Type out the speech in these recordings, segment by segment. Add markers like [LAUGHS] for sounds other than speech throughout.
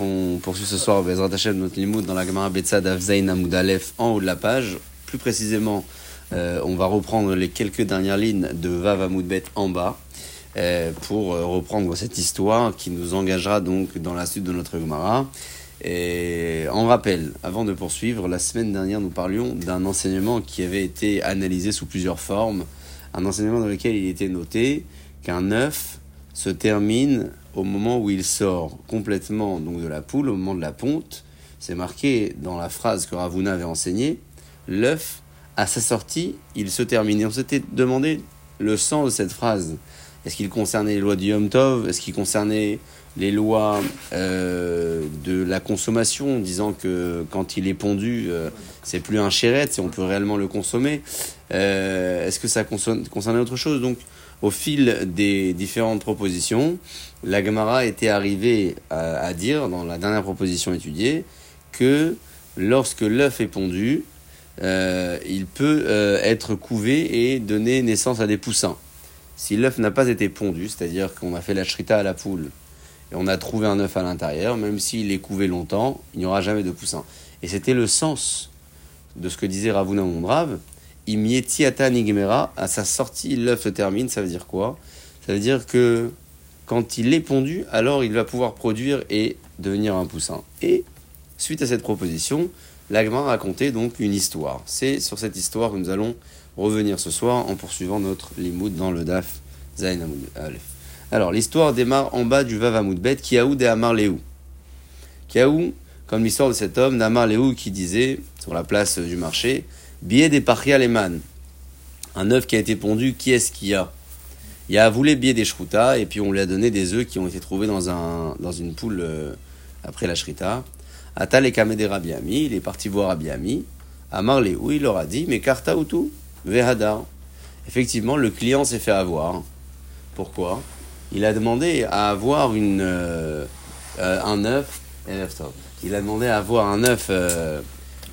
On poursuit ce soir Bezrat Hashem notre dans la Gemara Betzad Avzain Amoud Aleph en haut de la page. Plus précisément, euh, on va reprendre les quelques dernières lignes de Vav Amoud Bet en bas euh, pour euh, reprendre cette histoire qui nous engagera donc dans la suite de notre Gemara. Et en rappel, avant de poursuivre, la semaine dernière nous parlions d'un enseignement qui avait été analysé sous plusieurs formes. Un enseignement dans lequel il était noté qu'un œuf se termine au moment où il sort complètement donc de la poule, au moment de la ponte. C'est marqué dans la phrase que Ravuna avait enseignée. L'œuf, à sa sortie, il se termine. Et on s'était demandé le sens de cette phrase. Est-ce qu'il concernait les lois du Yom Tov? Est-ce qu'il concernait les lois euh, de la consommation, disant que quand il est pondu, euh, c'est plus un chéret, on peut réellement le consommer? Euh, Est-ce que ça concernait autre chose? Donc, au fil des différentes propositions, la Gemara était arrivée à, dire, dans la dernière proposition étudiée, que lorsque l'œuf est pondu, euh, il peut euh, être couvé et donner naissance à des poussins. Si l'œuf n'a pas été pondu, c'est-à-dire qu'on a fait la shrita à la poule et on a trouvé un œuf à l'intérieur, même s'il est couvé longtemps, il n'y aura jamais de poussins. Et c'était le sens de ce que disait Ravuna Mondrave, Imietiata Nigmera, à sa sortie, l'œuf se termine, ça veut dire quoi? Ça veut dire que quand il est pondu, alors il va pouvoir produire et devenir un poussin. Et suite à cette proposition, l'Agma a raconté donc une histoire. C'est sur cette histoire que nous allons revenir ce soir en poursuivant notre limoud dans le Daf Zain Aleph. Alors, l'histoire démarre en bas du Vav Amoudbet, Kiaou de Amar Léou. Kiaou, comme l'histoire de cet homme, d'Amar Léou, qui disait, sur la place du marché, Billet des Pachia Leman. Un œuf qui a été pondu, qui est-ce qu'il y a? Il y a voulu billet des Shruta, et puis on lui a donné des œufs qui ont été trouvés dans, un, dans une poule euh, après la Shrita. Atal et Kamede Rabbi Ami, il est parti voir Rabbi Ami. Amar Léou, il leur a dit, mais Karta ou tout Vehadar. Effectivement, le client s'est fait avoir. Pourquoi? Il a demandé à avoir une, euh, euh, un œuf. Il a demandé à avoir un œuf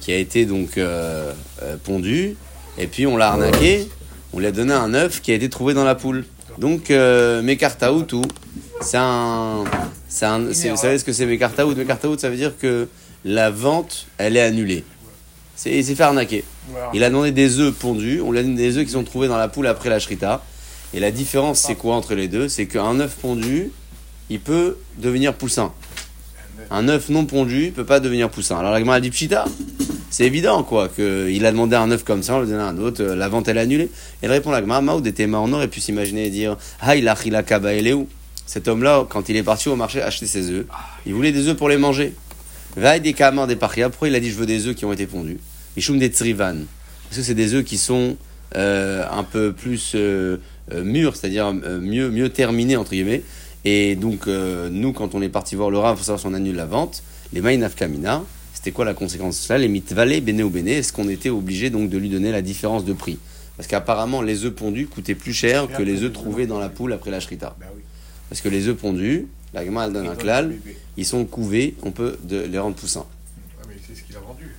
qui a été donc euh, pondu, et puis on l'a arnaqué. On lui a donné un œuf qui a été trouvé dans la poule. Donc, euh, c'est un. vous savez ce que c'est Mekartaout Mekartaout, ça veut dire que la vente, elle est annulée. C'est, il s'est fait arnaquer. Il a demandé des œufs pondus, on lui a donné des œufs qui sont trouvés dans la poule après la shrita. Et la différence, c'est quoi entre les deux? C'est qu'un œuf pondu, il peut devenir poussin. Un œuf non pondu, peut pas devenir poussin. Alors la Gemara dit pchita. C'est évident, quoi, qu'il a demandé un œuf comme ça, on a donné un autre, la vente elle est annulée. Et il répond la Maoud était on aurait pu s'imaginer et dire, ah, il a où? Cet homme-là, quand il est parti au marché acheter ses œufs, il voulait des œufs pour les manger. Vaille des kamar des pourquoi il a dit je veux des œufs qui ont été pondus? Ishum des tsrivan. Parce que c'est des œufs qui sont euh, un peu plus euh, euh, mûrs, c'est-à-dire euh, mieux, mieux terminés, entre guillemets. Et donc, euh, nous, quand on est parti voir le Rav, il faut savoir si on annule la vente, les maïnaf kamina, c'était quoi la conséquence de cela Les mitvale, béné ou béné, est-ce qu'on était obligé donc de lui donner la différence de prix Parce qu'apparemment, les œufs pondus coûtaient plus cher que les œufs trouvés dans la poule après la shrita. Parce que les œufs pondus, la gamme elle donne un clal, ils sont couvés, on peut de, les rendre poussins. mais c'est ce qu'il a vendu.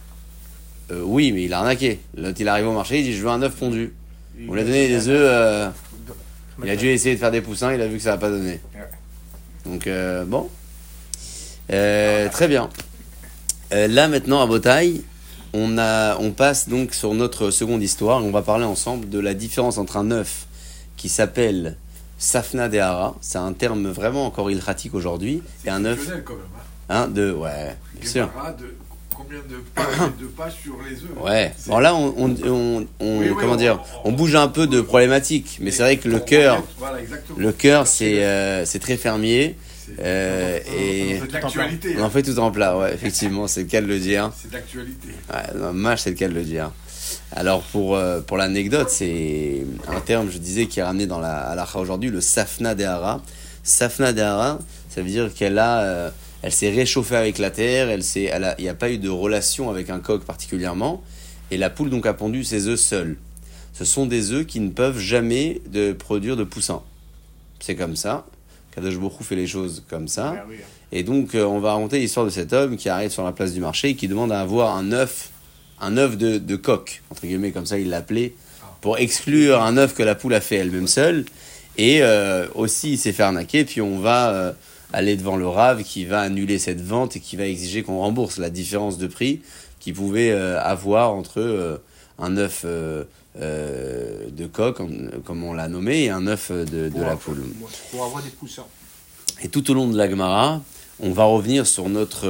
Euh, oui, mais il a arnaqué. L'autre, il arrive au marché, il dit Je veux un œuf pondu. On lui a donné des œufs. Il a dû essayer de faire des poussins, il a vu que ça n'a pas donné. Donc, euh, bon. Euh, très bien. Euh, là, maintenant, à Botaille, on, a, on passe donc sur notre seconde histoire. On va parler ensemble de la différence entre un œuf qui s'appelle Safna Dehara. C'est un terme vraiment encore ilratique aujourd'hui. Et un œuf. Hein. Un, deux, ouais, bien sûr. De, combien de pages, de pages sur les œufs Ouais. Bon, là, on, on, on, on Oui, oui, comment on- dire, on- on bouge un peu de problématique. Mais c'est vrai que le cœur, Voilà, le cœur, c'est euh, c'est très fermier. C'est- euh, et C'est de l'actualité. on en fait tout en plat. Ouais, effectivement, c'est le cas de le dire. C'est de l'actualité. Ouais, mâche, c'est le cas de le dire. Alors, pour, euh, pour l'anecdote, c'est un terme, je disais, qui est ramené dans la halakha aujourd'hui, le safna dehara. Safna dehara, ça veut dire qu'elle a, euh, elle s'est réchauffée avec la terre, elle s'est, elle a- il n'y a pas eu de relation avec un coq particulièrement, et la poule donc a pondu ses œufs seule. Ce sont des œufs qui ne peuvent jamais de produire de poussins. C'est comme ça. Kadosh Hu fait les choses comme ça. Ah oui. Et donc, euh, on va raconter l'histoire de cet homme qui arrive sur la place du marché et qui demande à avoir un œuf, un œuf de, de coq, entre guillemets, comme ça il l'appelait, pour exclure un œuf que la poule a fait elle-même seule. Et euh, aussi, il s'est fait arnaquer, puis on va euh, aller devant le RAV qui va annuler cette vente et qui va exiger qu'on rembourse la différence de prix qu'il pouvait euh, avoir entre euh, un œuf euh, de coq, comme on l'a nommé, et un œuf de, la poule. Pour avoir des poussins. Et tout au long de la Gemara, on va revenir sur notre,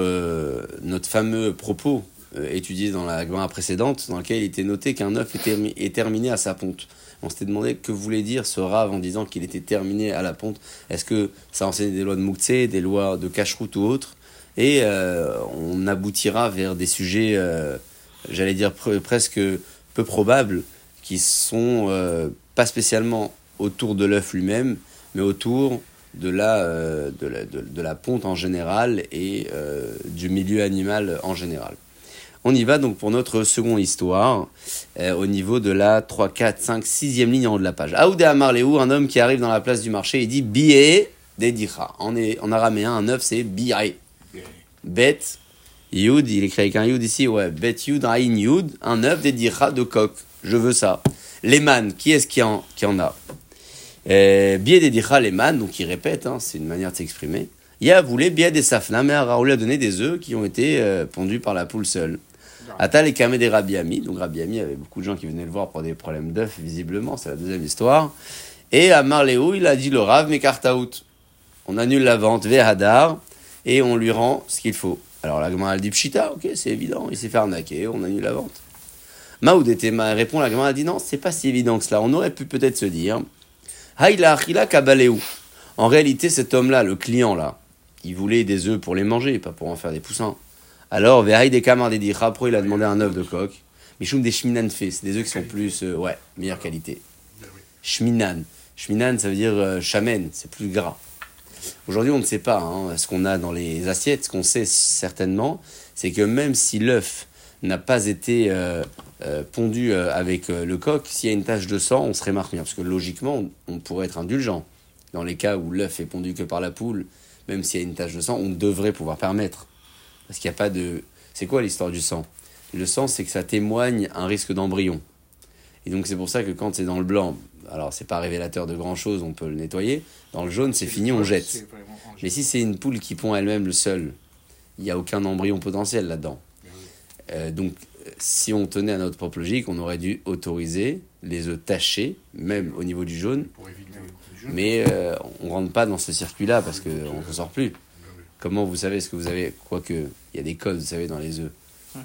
notre fameux propos étudié dans la Gemara précédente, dans lequel il était noté qu'un œuf est, termi- est terminé à sa ponte. On s'était demandé que voulait dire ce rave en disant qu'il était terminé à la ponte. Est-ce que ça enseignait des lois de Moukse, des lois de cacheroute ou autres Et euh, on aboutira vers des sujets, euh, j'allais dire pre- presque peu probables, qui sont euh, pas spécialement autour de l'œuf lui-même, mais autour de la, euh, de la, ponte en général et euh, du milieu animal en général. On y va donc pour notre seconde histoire, euh, au niveau de la 3, 4, 5, 6e ligne en haut de la page. Aoudé Amarleou, un homme qui arrive dans la place du marché, il dit Bié Dedicha. En, en araméen, un œuf c'est Bié. Bet, Yud, il écrit avec un Yud ici, ouais, Bet Yud, Ain Yud, un œuf Dedicha de coq. Je veux ça. Leman, qui est-ce qui en, qui en a? Euh, Bié Dedicha Leman, donc il répète, hein, c'est une manière de s'exprimer. Ya voulait Bié des Safna, mais Raoul a donné des œufs qui ont été euh, pondus par la poule seule. Atal et Kamé des Rabbi Ami. Donc Rabbi Ami, avait beaucoup de gens qui venaient le voir pour des problèmes d'œufs, visiblement, c'est la deuxième histoire. Et à Marléo, il a dit le Rav, mais out. On annule la vente, Vehadar, et on lui rend ce qu'il faut. Alors la Gemara, dit Pshita, ok, c'est évident, il s'est fait arnaquer, on annule la vente. Maoud était ma répond, la Gemara, dit non, c'est pas si évident que cela. On aurait pu peut-être se dire Haïla Achila. En réalité, cet homme-là, le client là, il voulait des œufs pour les manger, pas pour en faire des poussins. Alors, pro, il a demandé un œuf de coq? Michoum des Shminan fait, c'est des œufs qui sont plus, euh, ouais, meilleure qualité. Shminan. Shminan, ça veut dire euh, c'est plus gras. Aujourd'hui, on ne sait pas hein, ce qu'on a dans les assiettes. Ce qu'on sait certainement, c'est que même si l'œuf n'a pas été euh, euh, pondu avec le coq, s'il y a une tache de sang, on serait marqué. Parce que logiquement, on pourrait être indulgent. Dans les cas où l'œuf est pondu que par la poule, même s'il y a une tache de sang, on devrait pouvoir permettre. Parce qu'il n'y a pas de. C'est quoi l'histoire du sang? Le sang, c'est que ça témoigne un risque d'embryon. Et donc, c'est pour ça que quand c'est dans le blanc, alors c'est pas révélateur de grand chose, on peut le nettoyer. Dans le jaune, c'est fini, on jette. Mais si c'est une poule qui pond elle-même le seul, il n'y a aucun embryon potentiel là-dedans. Euh, donc, si on tenait à notre propre logique, on aurait dû autoriser les œufs tachés, même au niveau du jaune, mais euh, on rentre pas dans ce circuit-là parce qu'on ne sort plus. Comment vous savez ce que vous avez Quoique, il y a des codes, vous savez, dans les œufs.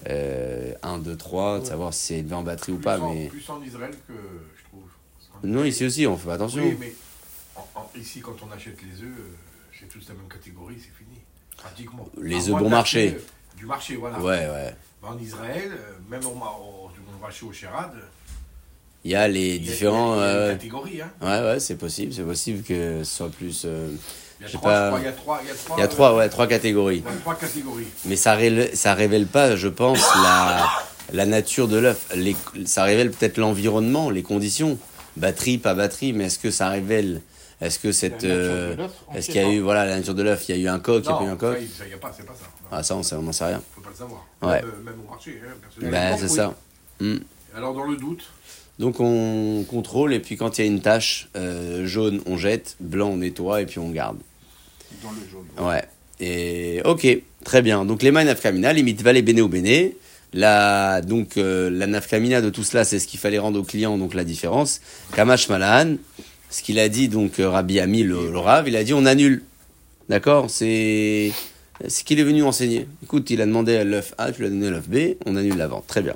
Euh, 1, 2, 3, de savoir si c'est élevé en batterie ou pas. en- Mais Plus en Israël que je trouve. Non, ici aussi, on fait attention. Oui, mais en- en- ici, quand on achète les œufs, euh, c'est tous la même catégorie, c'est fini. Pratiquement. Les œufs bon marché. euh, Du marché, voilà. Ouais, ouais. En Israël, euh, même au, au, au marché au Chérad, Il y a les y a- différents. il y a, y a euh, une catégorie. Hein. Ouais, ouais, c'est possible. C'est possible que ce soit plus. euh, Il y a trois, pas. je crois, il y a trois, il y a trois, Il y a euh, trois, ouais, trois catégories. il y a trois catégories. Mais ça révèle, ça révèle pas, je pense, la, la nature de l'œuf. Ça révèle peut-être l'environnement, les conditions. Batterie, pas batterie, mais est-ce que ça révèle Est-ce que cette. La nature de euh, Est-ce qu'il y a eu, voilà, la nature de l'œuf Il y a eu un coq, il n'y a pas eu un coq ça, il ça, il y a pas, c'est pas ça. Non, Ah, ça, on sait- on n'en sait rien. faut pas le savoir. Ouais. Même, euh, même au marché, hein. Ben, c'est Oui. ça. Hmm. Alors, dans le doute, Donc on contrôle, et puis quand il y a une tache euh, jaune, on jette, blanc, on nettoie, et puis on garde. dans le jaune. Ouais. Et ok, très bien. Donc les nafkamina, limite valet bene ou bene. La, donc euh, la nafkamina de tout cela, c'est ce qu'il fallait rendre au client, donc la différence. Kamash Malan, ce qu'il a dit, donc euh, Rabbi Ami, le, le Rav, il a dit on annule. D'accord? C'est ce qu'il est venu enseigner. Écoute, il a demandé à l'œuf A, tu lui as donné l'œuf B, on annule la vente. Très bien.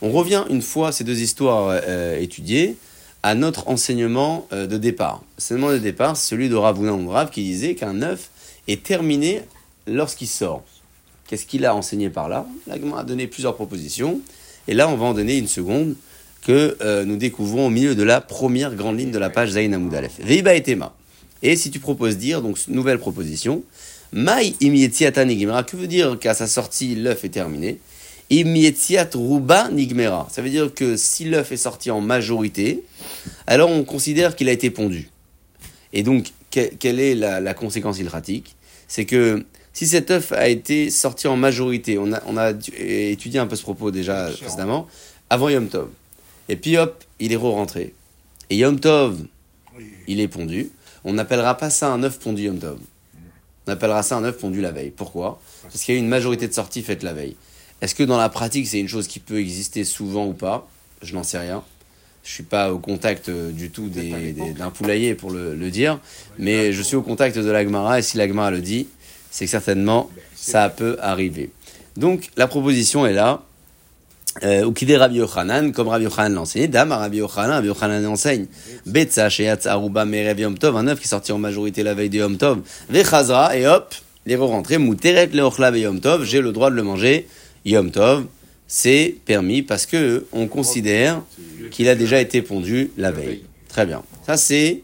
On revient une fois ces deux histoires euh, étudiées à notre enseignement euh, de départ. L'enseignement de départ, c'est celui de Ravuna Rav qui disait qu'un œuf est terminé lorsqu'il sort. Qu'est-ce qu'il a enseigné par là? L'agma a donné plusieurs propositions. Et là, on va en donner une seconde que euh, nous découvrons au milieu de la première grande ligne de la page Zayn Aleph. Veiba et Tema. Et si tu proposes dire, donc nouvelle proposition, Mai imietiata que veut dire qu'à sa sortie, l'œuf est terminé? Imietiat ruba nigmera. Ça veut dire que si l'œuf est sorti en majorité, alors on considère qu'il a été pondu. Et donc, que- quelle est la, la conséquence ilratique C'est que si cet œuf a été sorti en majorité, on a, on a dû- étudié un peu ce propos déjà précédemment, avant Yom Tov. Et puis hop, il est re-rentré. Et Yom Tov, il est pondu. On n'appellera pas ça un œuf pondu Yom Tov. On appellera ça un œuf pondu la veille. Pourquoi? Parce qu'il y a eu une majorité de sorties faites la veille. Est-ce que dans la pratique, c'est une chose qui peut exister souvent ou pas? Je n'en sais rien. Je suis pas au contact euh, du tout d'un poulailler pour le, le dire, mais je suis au contact de l'Agmara et si l'Agmara le dit, c'est que certainement ça peut arriver. Donc la proposition est là. Euh, Ou kidé Rabbi Yochanan, comme Rabbi Yochanan l'enseignait, Dame Rabbi Yochanan, Rabbi Yochanan enseigne. Betsa sheyatz aruba merev Yom Tov, un œuf qui est sorti en majorité la veille de Yom Tov. Vechazra, et hop, les re-rentrés, Mouteret ve Yom Tov, j'ai le droit de le manger Yom Tov. C'est permis parce que on considère qu'il a déjà été pondu la veille. Très bien. Ça, c'est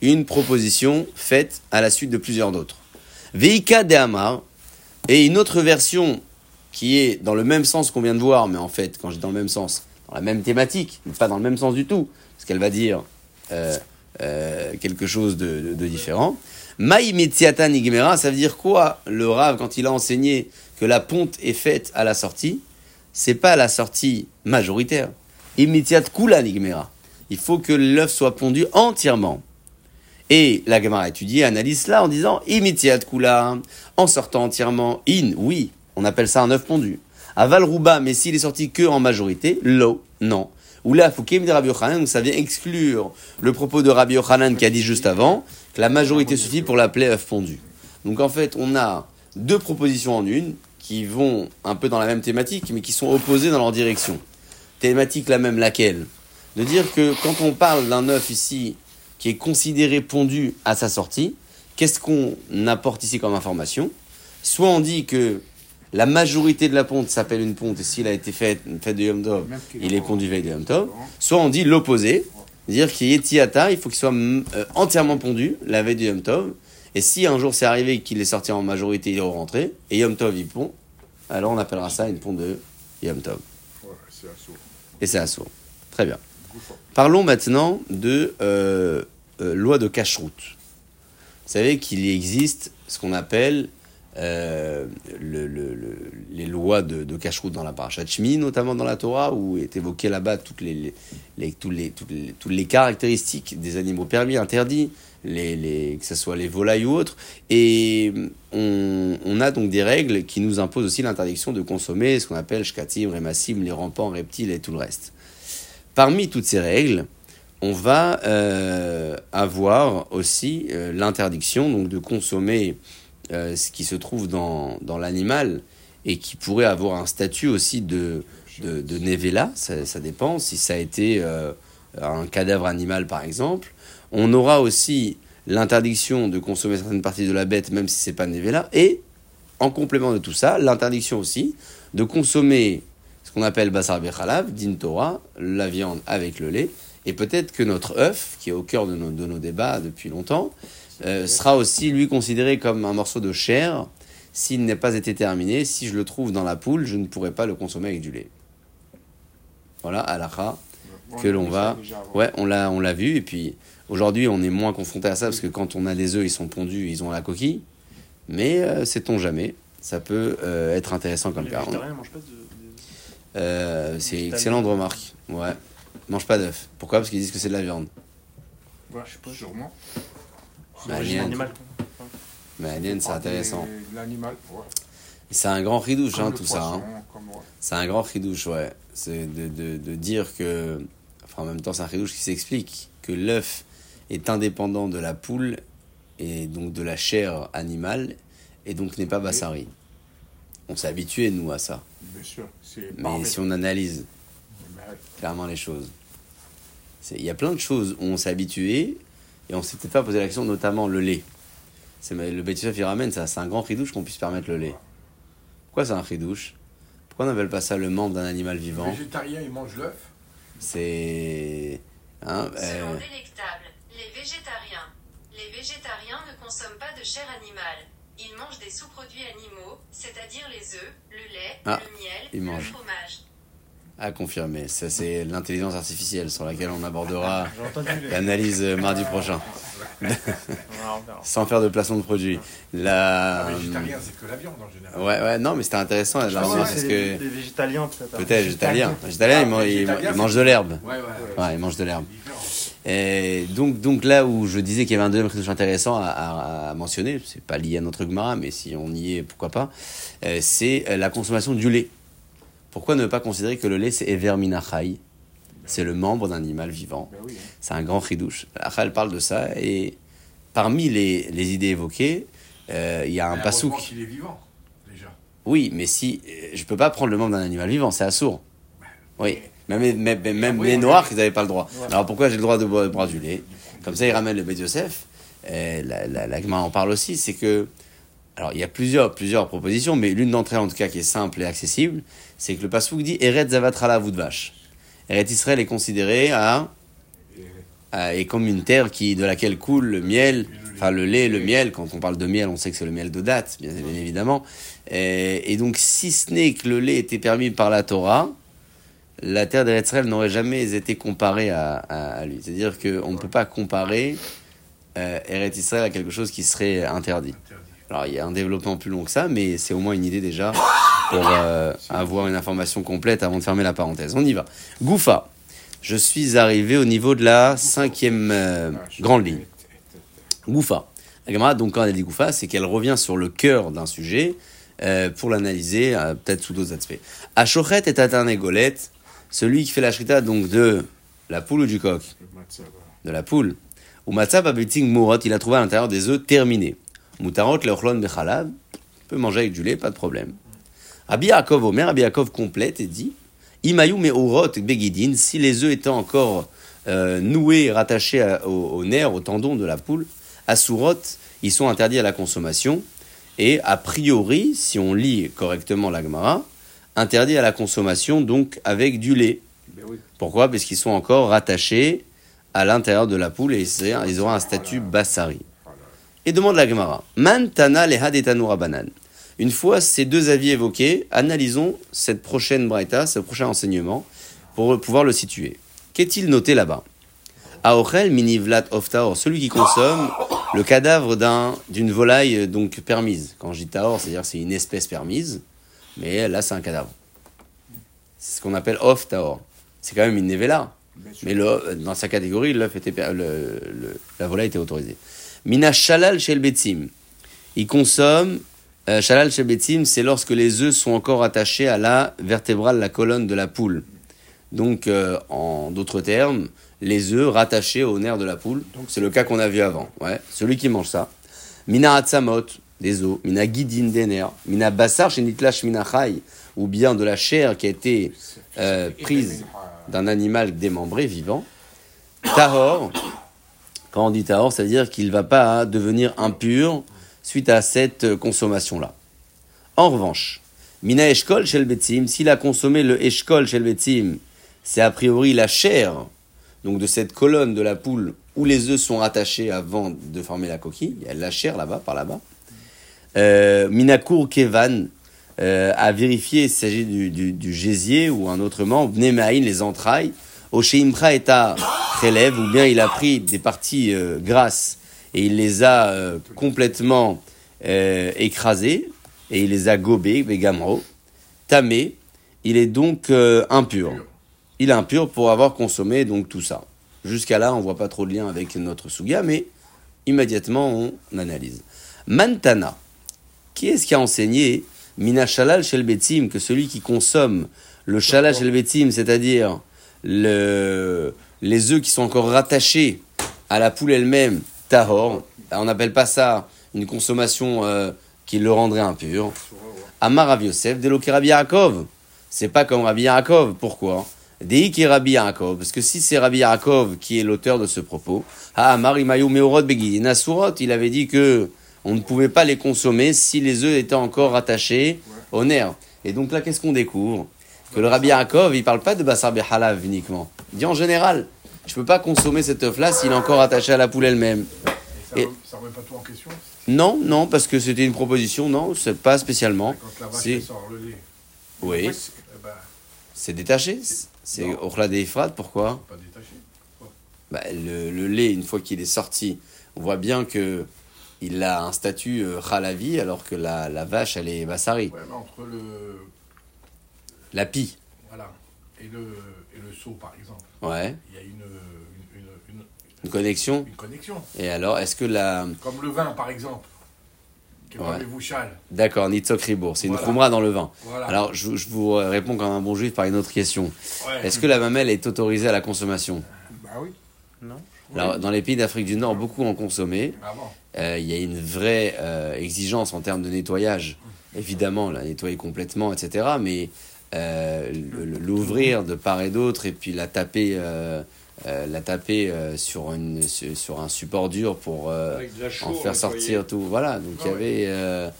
une proposition faite à la suite de plusieurs d'autres. Veika de Amar, une autre version qui est dans le même sens qu'on vient de voir, mais en fait, quand je dis dans le même sens, dans la même thématique, mais pas dans le même sens du tout, parce qu'elle va dire euh, euh, quelque chose de, différent. Maï Metziata Nigmera, ça veut dire quoi Le Rav, quand il a enseigné que la ponte est faite à la sortie, c'est pas la sortie majoritaire. Imitiat Kula Nigmera. Il faut que l'œuf soit pondu entièrement. Et la Gemara étudie, analyse cela en disant Imitiat Kula, en sortant entièrement, in, oui, on appelle ça un œuf pondu. Aval Rouba, mais s'il est sorti que en majorité, lo, non. Ou là, de Rabbi Yochanan, donc ça vient exclure le propos de Rabbi Yochanan qui a dit juste avant que la majorité suffit pour l'appeler œuf pondu. Donc en fait, on a deux propositions en une qui vont un peu dans la même thématique, mais qui sont opposées dans leur direction. Thématique la même, laquelle? De dire que quand on parle d'un œuf ici qui est considéré pondu à sa sortie, qu'est-ce qu'on apporte ici comme information? Soit on dit que la majorité de la ponte s'appelle une ponte, et s'il a été fait, fait de Yom Tov, il est pondu veille de Yom Tov. Soit on dit l'opposé, dire qu'il est tiata, il faut qu'il soit euh, entièrement pondu la veille de Yom Tov. Et si un jour c'est arrivé qu'il est sorti en majorité, il est rentré, et Yom Tov il pond, alors on appellera ça une ponte de Yom Tov. Ouais. Et c'est assourd. Très bien. Parlons maintenant de euh, euh, loi de cacheroute. Vous savez qu'il existe ce qu'on appelle euh, le- le- le- les lois de, de cacheroute dans la parashat Shmi, notamment dans la Torah, où est évoqué là-bas toutes les, les, les- tous les, toutes, les, toutes les caractéristiques des animaux permis, interdits, les, les, que ce soit les volailles ou autres. Et on, on a donc des règles qui nous imposent aussi l'interdiction de consommer ce qu'on appelle shkatim, rémassim, les rampants, reptiles et tout le reste. Parmi toutes ces règles, on va euh, avoir aussi euh, l'interdiction donc de consommer euh, ce qui se trouve dans, dans l'animal et qui pourrait avoir un statut aussi de, de, nevela, ça, ça dépend, si ça a été un cadavre animal par exemple. On aura aussi l'interdiction de consommer certaines parties de la bête même si c'est pas nevela et en complément de tout ça, l'interdiction aussi de consommer ce qu'on appelle basar bechalav, din Torah, la viande avec le lait, et peut-être que notre œuf, qui est au cœur de nos, de nos débats depuis longtemps, euh, sera aussi lui considéré comme un morceau de chair s'il n'est pas été terminé. Si je le trouve dans la poule, je ne pourrai pas le consommer avec du lait. Voilà, halakha. Que on l'on va-. Ouais, on l'a, on l'a vu, et puis aujourd'hui on est moins confronté à ça parce que quand on a des œufs, ils sont pondus, ils ont la coquille. Mais euh, sait-on jamais, ça peut euh, être intéressant comme cas. de. Euh, c'est excellente remarque. Ouais. Mange pas d'œufs. Pourquoi? Parce qu'ils disent que c'est de la viande. Ouais, je sais pas, sûrement. Bah, alien. animale. Mais alien, c'est intéressant. L'animal, ouais. C'est un grand ridouche, hein, tout ça. hein. ouais. C'est un grand ridouche, ouais. C'est de, de, de dire que. Enfin, en même temps, c'est un ridouche qui s'explique que l'œuf est indépendant de la poule et donc de la chair animale et donc n'est pas bassari. On s'est habitué, nous, à ça. Bien sûr, c'est Mais parfait. si on analyse Mais, clairement les choses, il y a plein de choses où on s'est habitué et on s'est peut-être pas posé l'action, notamment le lait. C'est le Bétisef, il ramène ça. C'est un grand ridouche qu'on puisse permettre le lait. Pourquoi c'est un ridouche Pourquoi on n'appelle pas ça le membre d'un animal Les vivant? Végétariens, ils mangent l'œuf? C'est. Hein, euh, végétariens. Les végétariens ne consomment pas de chair animale. Ils mangent des sous-produits animaux, c'est-à-dire les œufs, le lait, Ah, le miel, ils le mangent. fromage. à confirmer. Ça, c'est l'intelligence artificielle sur laquelle on abordera [LAUGHS] l'analyse euh, mardi prochain, on verra. [LAUGHS] sans faire de placement de produit. La. Les végétariens, c'est que la viande en général. Ouais, ouais, non, mais c'était intéressant Ah ouais, parce les végétaliens peut-être. Peut-être végétalien. Végétalien, Ah, il, man- il- végétalien, il c'est- mange de l'herbe. Ouais, ouais. Ouais, il mange de l'herbe. Et donc, donc là où je disais qu'il y avait un deuxième chidouche intéressant à, à, à mentionner, c'est pas lié à notre Gemara, mais si on y est, pourquoi pas, euh, c'est euh, la consommation du lait. Pourquoi ne pas considérer que le lait c'est Ever Minachai? C'est le membre d'un animal vivant. Ben hein. C'est un grand chidouche. La Chal parle de ça et parmi les, les idées évoquées, euh, il y a un pasouk. qu'il est vivant, déjà. Oui, mais si je peux pas prendre le membre d'un animal vivant, c'est assourd. Oui, même, même, Oui, les oui. noirs, ils n'avaient pas le droit. Ouais. Alors pourquoi j'ai le droit de boire, du lait? Comme ça, ils ramènent le Beth Yosef. Et la, la, la en parle aussi, c'est que. Alors, il y a plusieurs, plusieurs propositions, mais l'une d'entre elles, en tout cas, qui est simple et accessible, c'est que le Passouk dit Eret Zavatrala de vache. Eret Israël est considéré à, à- est comme une terre qui, de laquelle coule le miel, enfin le lait, le miel. Quand on parle de miel, on sait que c'est le miel de date, bien, bien évidemment. Et, et donc, si ce n'est que le lait était permis par la Torah, la terre d'Eretz Israël n'aurait jamais été comparée à, lui. C'est-à-dire qu'on ne peut pas comparer euh, à quelque chose qui serait interdit. Alors, il y a un développement plus long que ça, mais c'est au moins une idée déjà pour euh, avoir une information complète avant de fermer la parenthèse. On y va. Goufa. Je suis arrivé au niveau de la cinquième euh, grande ligne. Goufa. La Gemara, donc, quand elle dit Goufa, c'est qu'elle revient sur le cœur d'un sujet euh, pour l'analyser, peut-être sous d'autres aspects. Ashochet est atteint golette, celui qui fait la shrita donc de la poule ou du coq de la poule. Ou matzah babiting murot, il a trouvé à l'intérieur des œufs terminés. Mutarot leochlon bechalav, peut manger avec du lait, pas de problème. Rabbi Yaakov Omer, Rabbi Yaakov complète et dit Imayou begidin, si les œufs étaient encore euh, noués, rattachés à- au, au nerf, au tendon de la poule, asurot, ils sont interdits à la consommation. Et a priori, si on lit correctement la Gemara, interdits à la consommation donc avec du lait. Ben oui. Pourquoi? Parce qu'ils sont encore rattachés à l'intérieur de la poule et c'est- ils auront un statut bassari. Voilà. Et demande la Gemara leha banan. Une fois ces deux avis évoqués, analysons cette prochaine braïta, ce prochain enseignement, pour pouvoir le situer. Qu'est-il noté là-bas? Aochel minivlat oftaor, celui qui consomme le cadavre d'un- d'une volaille donc permise. Quand je dis taor, c'est-à-dire c'est une espèce permise, mais là c'est un cadavre. C'est ce qu'on appelle off taor. C'est quand même une nevela. Mais le- dans sa catégorie, l'œuf était, le- le- la volaille était autorisée. Mina shalal shel betzim. Il consomme, euh, shalal shel betzim, c'est lorsque les œufs sont encore attachés à la vertébrale, la colonne de la poule. Donc, euh, en d'autres termes, les œufs rattachés au nerf de la poule. Donc, c'est le cas qu'on a vu avant. Ouais, celui qui mange ça. Mina hatzamot, des os. Mina guidin, des nerfs. Mina bassar shenitlash mina chai. Ou bien de la chair qui a été euh, prise d'un animal démembré vivant. Tahor, quand on dit tahor, ça veut dire qu'il ne va pas devenir impur suite à cette euh, consommation-là. En revanche, Mina Eshkol Shel Betzim, s'il a consommé le Eshkol Shel Betzim, c'est a priori la chair donc de cette colonne de la poule où les œufs sont rattachés avant de former la coquille. Il y a la chair là-bas, par là-bas. Euh, Minakur Kevan euh, a vérifié s'il s'agit du, du, du gésier ou un autre membre, Bnemaïn, les entrailles. Osheimcha est à relève, ou bien il a pris des parties euh, grasses et il les a euh, complètement écrasées et il les a gobées, Begamro. Tamé, il est donc impur. Il est impur pour avoir consommé donc tout ça. Jusqu'à là, on voit pas trop de lien avec notre Suga, mais immédiatement on analyse. Mantana, qui est-ce qui a enseigné Mina Shalal Shel Betzim, que celui qui consomme le Shalal Shel Betzim, c'est-à-dire le, les œufs qui sont encore rattachés à la poule elle-même, Tahor, on n'appelle pas ça une consommation euh, qui le rendrait impur. Amar Rav Yosef, Deloke Rabbi Yaakov. C'est pas comme Rabbi Yaakov. Pourquoi? Deiki Rabbi Yaakov. Parce que si c'est Rabbi Yaakov qui est l'auteur de ce propos, Ah, Amar Imayou Meorot Begui. Nasurot, il avait dit que on ne pouvait pas les consommer si les œufs étaient encore attachés au nerf. Et donc là, qu'est-ce qu'on découvre Que le Rabbi Yaakov, il parle pas de Bassar Behalav uniquement. Il dit en général, je peux pas consommer cet œuf-là s'il est encore attaché à la poule elle-même. Et ça, Et- remet- ça remet pas tout en question Non, non, parce que c'était une proposition, non, c'est pas spécialement. Quand la vache sort le lait, Oui, eh ben, c'est détaché. C'est. Orla des pourquoi pas détaché. Bah, le, le lait, une fois qu'il est sorti, on voit bien que il a un statut euh, Khalavi, alors que la, la vache, elle est Bassari. Ouais, mais entre le. La pie. Voilà. Et le, et le seau, par exemple, Ouais. il y a une, une, une, Une connexion une connexion. Et alors, est-ce que la. Comme le vin, par exemple. Ouais. D'accord, Nitzok Ribour, c'est une khumra dans le vin. Voilà. Alors, je, je vous réponds comme un bon juif par une autre question. Ouais. Est-ce que la mamelle est autorisée à la consommation? Bah oui. Non Alors, dans les pays d'Afrique du Nord, beaucoup en consommer. Ah bon? Euh, Il y a une vraie euh, exigence en termes de nettoyage. Évidemment, la nettoyer complètement, etc. Mais euh, l'ouvrir de part et d'autre et puis la taper, euh, la taper sur, une, sur, un support dur pour en faire nettoyer. sortir tout. Voilà, donc il y Ah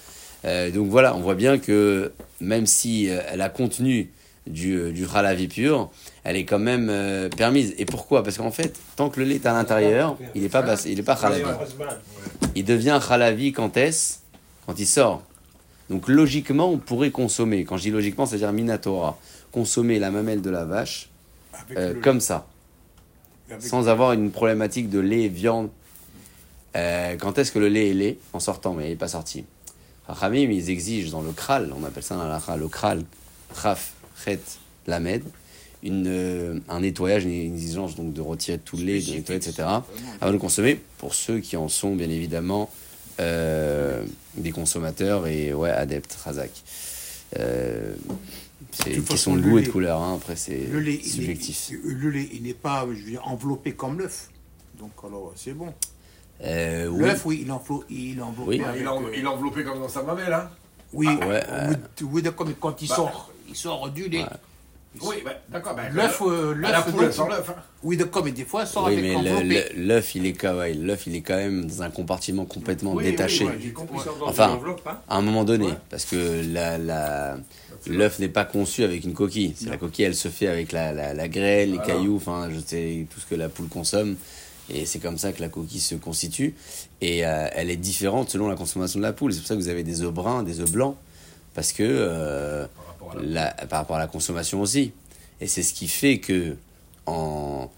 avait. donc voilà, on voit bien que même si elle a contenu du, du halavi pur, elle est quand même euh, permise. Et pourquoi? Parce qu'en fait, tant que le lait est à l'intérieur, il n'est pas, il est pas halavi. Il devient halavi quand est-ce? Quand il sort. Donc logiquement, on pourrait consommer, quand je dis logiquement, c'est-à-dire minatora, consommer la mamelle de la vache euh, comme ça, avec- sans avoir une problématique de lait, viande. Euh, quand est-ce que le lait est lait En sortant, mais il n'est pas sorti. Rachamim, ils exigent dans le kral, on appelle ça dans la le kral, raf, chet, lamed, une, euh, un nettoyage, une exigence donc de retirer tout le lait, de nettoyer, etc. avant de le consommer, pour ceux qui en sont bien évidemment euh, des consommateurs et ouais, adeptes, Razak. Euh, c'est De une question de goût et de couleur, hein, après c'est Le lait, il subjectif. est- le lait, il n'est pas je veux dire, enveloppé comme l'œuf. Donc alors, c'est bon. Euh. L'œuf, oui, il est, enveloppé, il est enveloppé Oui. avec, il, en- il est enveloppé comme dans sa mamelle, hein Oui, Ah, ouais, de- comme quand il Bah. sort, il sort du lait. Oui, bah, d'accord. Bah, L'œuf, euh, la poule, elle sort l'œuf. Hein. oui, de comme des fois, il sort Oui, avec mais l'œuf, il est quand ouais, l'œuf, il est quand même dans un compartiment complètement Oui, détaché. oui, ouais, compris. Enfin, hein. à un moment donné, Ouais. parce que la, la, l'œuf n'est pas conçu avec une coquille. C'est la coquille, elle se fait avec la, la, la grêle, les Voilà. cailloux, enfin, je sais tout ce que la poule consomme. Et c'est comme ça que la coquille se constitue. Et euh, elle est différente selon la consommation de la poule. C'est pour ça que vous avez des œufs bruns, des œufs blancs. Parce que, euh, Par rapport à la- la- par rapport à la consommation aussi. Et c'est ce qui fait que, en,